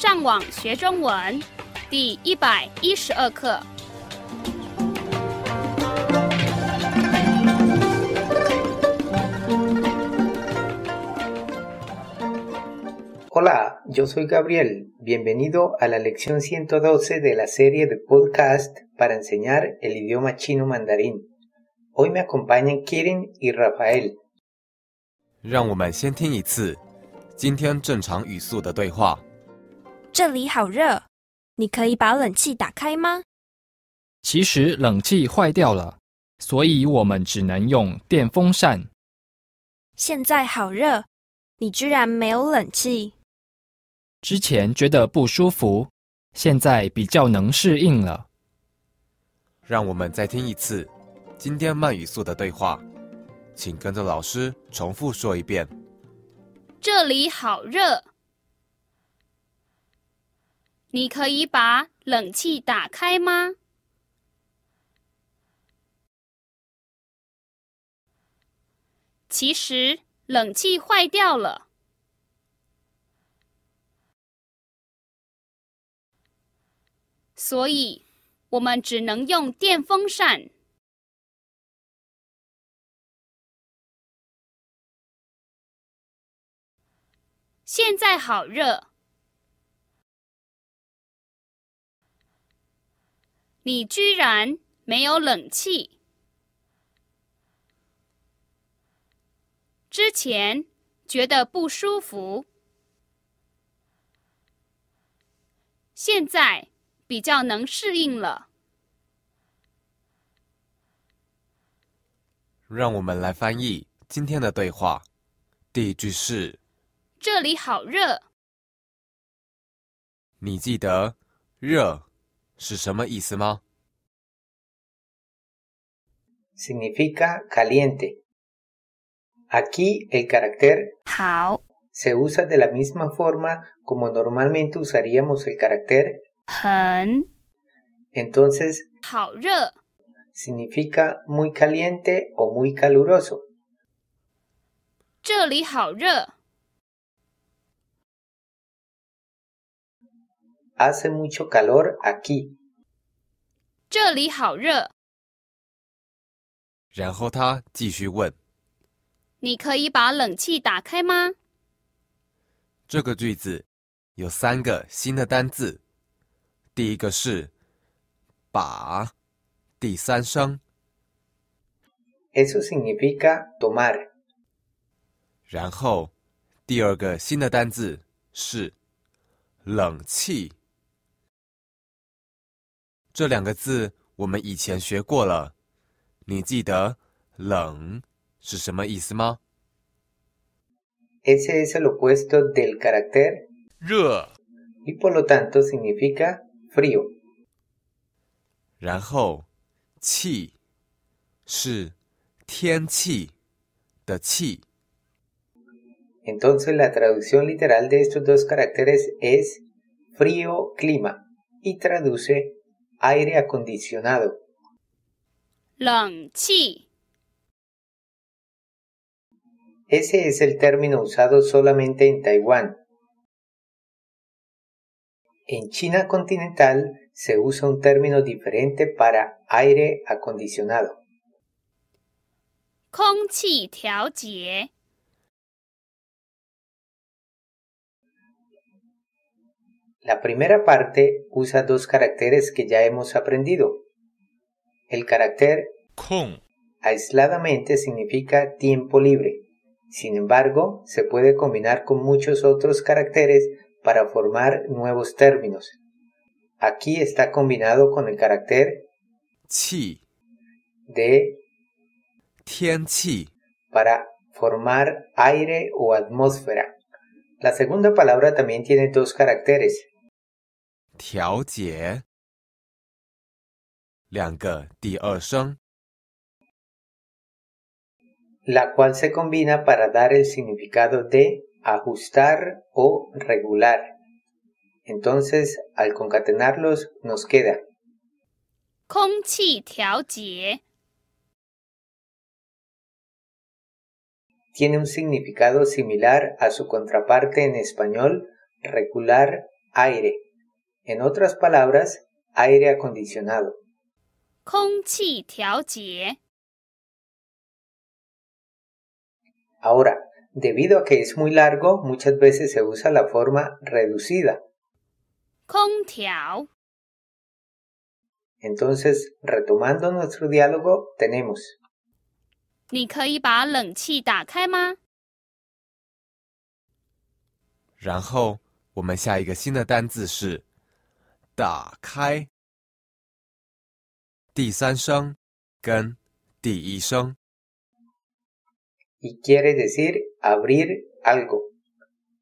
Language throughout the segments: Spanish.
上网学中文第一百一十二课。Hola, yo soy Gabriel. Bienvenido a la lección 112 de la serie de podcast para enseñar el idioma chino mandarín. Hoy me acompañan Kirin y Rafael. 让我们先听一次今天正常语速的对话。这里好热，你可以把冷气打开吗？其实冷气坏掉了，所以我们只能用电风扇。现在好热，你居然没有冷气。之前觉得不舒服，现在比较能适应了。让我们再听一次今天慢语速的对话，请跟着老师重复说一遍。这里好热，你可以把冷气打开吗？其实冷气坏掉了。所以，我们只能用电风扇。现在好热，你居然没有冷气。之前觉得不舒服，现在。比较能适应了。让我们来翻译今天的对话。第一句是：“这里好热。”你记得“热”是什么意思吗？Significa caliente. Aquí el carácter 好 se usa de la misma forma como normalmente usaríamos el carácter 很 Entonces 好热 significa muy caliente o muy caluroso. 这里好热 Hace mucho calor aquí. 这里好热然后他继续问你可以把冷气打开吗？这个句子有三个新的单字。第一个是把，第三声。Eso significa tomar。然后第二个新的单字是冷气。这两个字我们以前学过了，你记得冷是什么意思吗？Ese es el opuesto del carácter 热。y por lo tanto significa frío. 然后，气是天气的气。Entonces la traducción literal de estos dos caracteres es frío clima y traduce aire acondicionado. 冷气 Ese es el término usado solamente en Taiwán. En China continental se usa un término diferente para aire acondicionado. La primera parte usa dos caracteres que ya hemos aprendido. El carácter Kong aisladamente significa tiempo libre. Sin embargo, se puede combinar con muchos otros caracteres para formar nuevos términos. Aquí está combinado con el carácter chi de chi para formar aire o atmósfera. La segunda palabra también tiene dos caracteres. La cual se combina para dar el significado de ajustar o regular. Entonces, al concatenarlos, nos queda tiene un significado similar a su contraparte en español, regular, aire. En otras palabras, aire acondicionado. 空气调节， Ahora, debido a que es muy largo, muchas veces se usa la forma reducida. 空调， Entonces, retomando nuestro diálogo, tenemos 你可以把冷气打开吗？然后我们下一个新的单字是“ 打开”，第三声跟第一声。 y quiere decir abrir algo.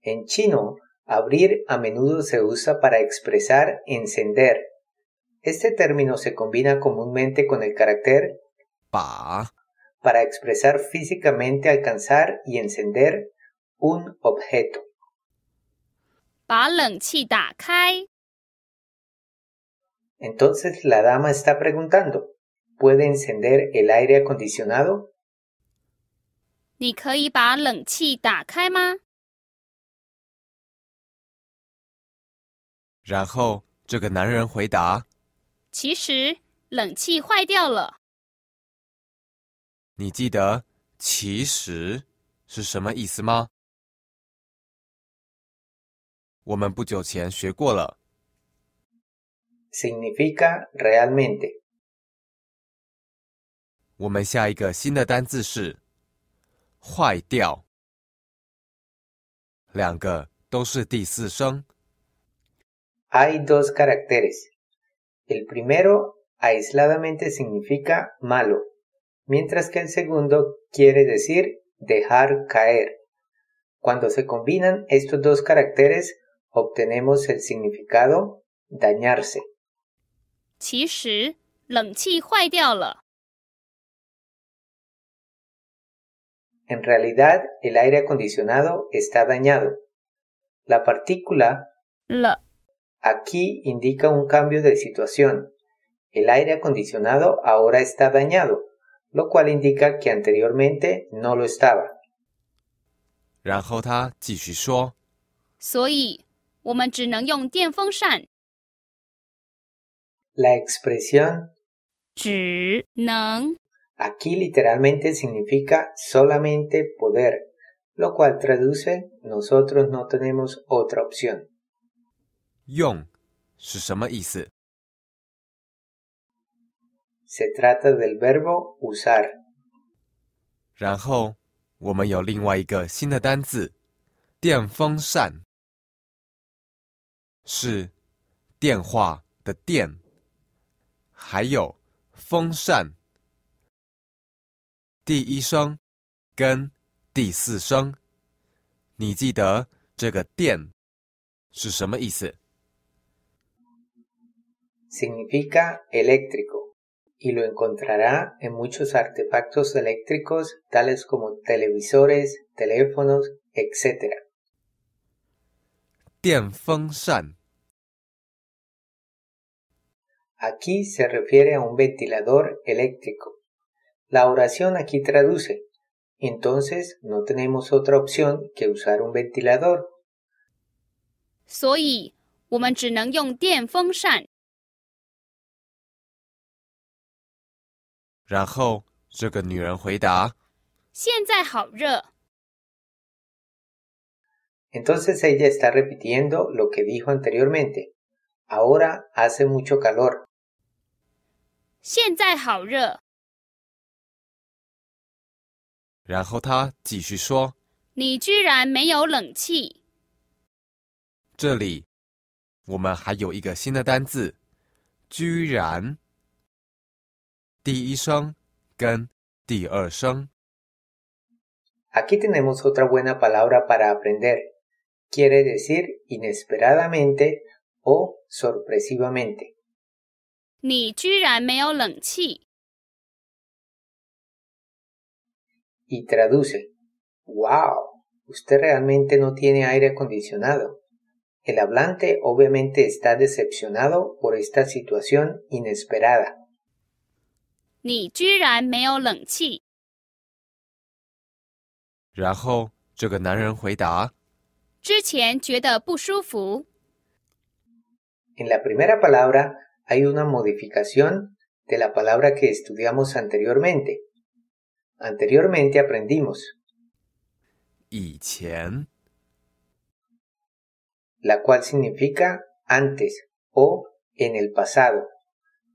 En chino, abrir a menudo se usa para expresar encender. Este término se combina comúnmente con el carácter 把 para expresar físicamente alcanzar y encender un objeto. 把冷气打开， Entonces la dama está preguntando, ¿puede encender el aire acondicionado? 你可以把冷气打开吗？然后这个男人回答其实冷气坏掉了，：“你记得‘其实’是什么意思吗？”我们不久前学过了。Significa realmente. 我们下一个新的单字是“坏掉”，两个都是第四声。 Hay dos caracteres. El primero aisladamente significa malo, mientras que el segundo quiere decir dejar caer. Cuando se combinan estos dos caracteres, obtenemos el significado dañarse. 其实冷气坏掉了， En realidad, el aire acondicionado está dañado. La partícula 了 aquí indica un cambio de situación. El aire acondicionado ahora está dañado, lo cual indica que anteriormente no lo estaba. 然后他继续说所以我们只能用电风扇。 La expresión 只能 aquí literalmente significa solamente poder, lo cual traduce nosotros no tenemos otra opción. 用是什么意思？ Se trata del verbo usar. 然后我们有另外一个新的单字“电风扇”，是电话的电， 还有风扇。第一声跟第四声，你记得这个“电”是什么意思？Significa eléctrico y lo encontrará en muchos artefactos eléctricos tales como televisores, teléfonos, etc. 电风扇 Aquí se refiere a un ventilador eléctrico. La oración aquí traduce, entonces no tenemos otra opción que usar un ventilador. 所以我们只能用电风扇。然后这个女人回答现在好热， Entonces ella está repitiendo lo que dijo anteriormente. Ahora hace mucho calor. 现在好热，：“然后他继续说。”你居然没有冷气。这里我们还有一个新的单字，居然。第一声跟第二声，Aquí tenemos otra buena palabra para aprender. Quiere decir inesperadamente o sorpresivamente. 你居然没有冷气， Y traduce, wow, usted realmente no tiene aire acondicionado. El hablante obviamente está decepcionado por esta situación inesperada. 你居然没有冷气。然后这个男人回答之前觉得不舒服，：“ En la primera palabra hay una modificación de la palabra que estudiamos anteriormente. Anteriormente aprendimos 以前 la cual significa antes o en el pasado.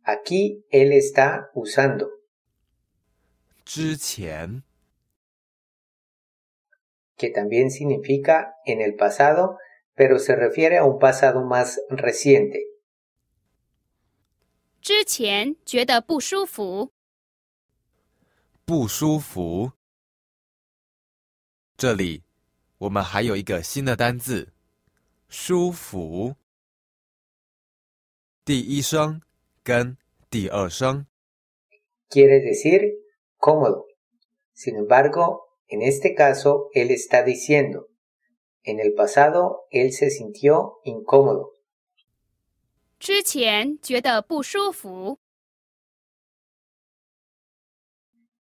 Aquí él está usando 之前 que también significa en el pasado, pero se refiere a un pasado más reciente. 之前觉得不舒服，不舒服。这里我们还有一个新的单字，舒服。第一声跟第二声 Quiere decir cómodo. Sin embargo, en este caso, él está diciendo, en el pasado, él se sintió incómodo. 之前觉得不舒服，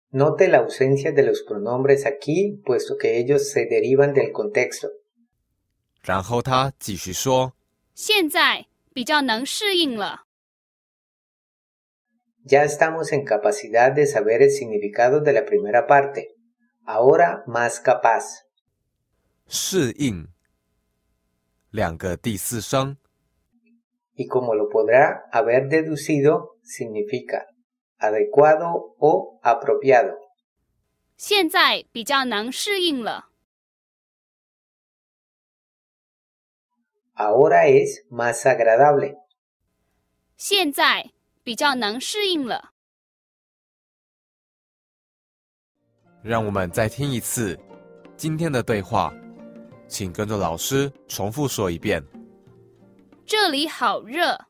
Note la ausencia de los pronombres aquí, puesto que ellos se derivan del contexto. 然后他继续说现在比较能适应了。 Ya estamos en capacidad de saber el significado de la primera parte. Ahora más capaz. 适应。两个第四声 y como lo podrá haber deducido, significa adecuado o apropiado. 现在比较能适应了。 Ahora es más agradable. 现在比较能适应了。让我们再听一次今天的对话，请跟着老师重复说一遍。 这里好热，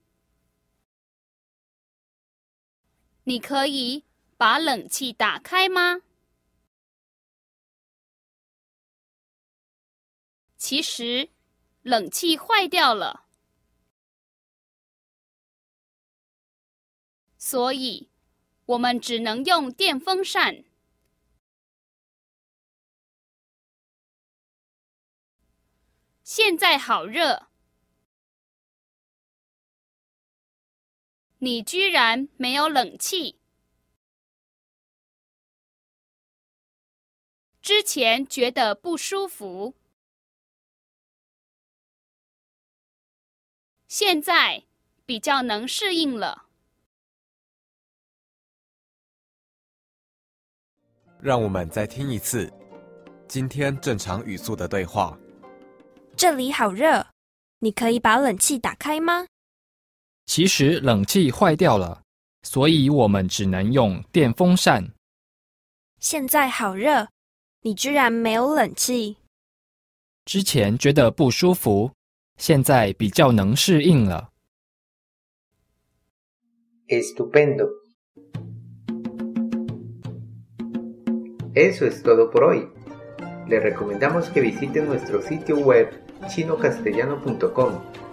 你可以把冷气打开吗？其实冷气坏掉了，所以我们只能用电风扇。现在好热。你居然没有冷气！之前觉得不舒服，现在比较能适应了。让我们再听一次今天正常语速的对话。这里好热，你可以把冷气打开吗？其实冷气坏掉了，所以我们只能用电风扇。现在好热，你居然没有冷气！之前觉得不舒服，现在比较能适应了。Estupendo. Eso es todo por hoy. Le recomendamos que visite nuestro sitio web chinocastellano.com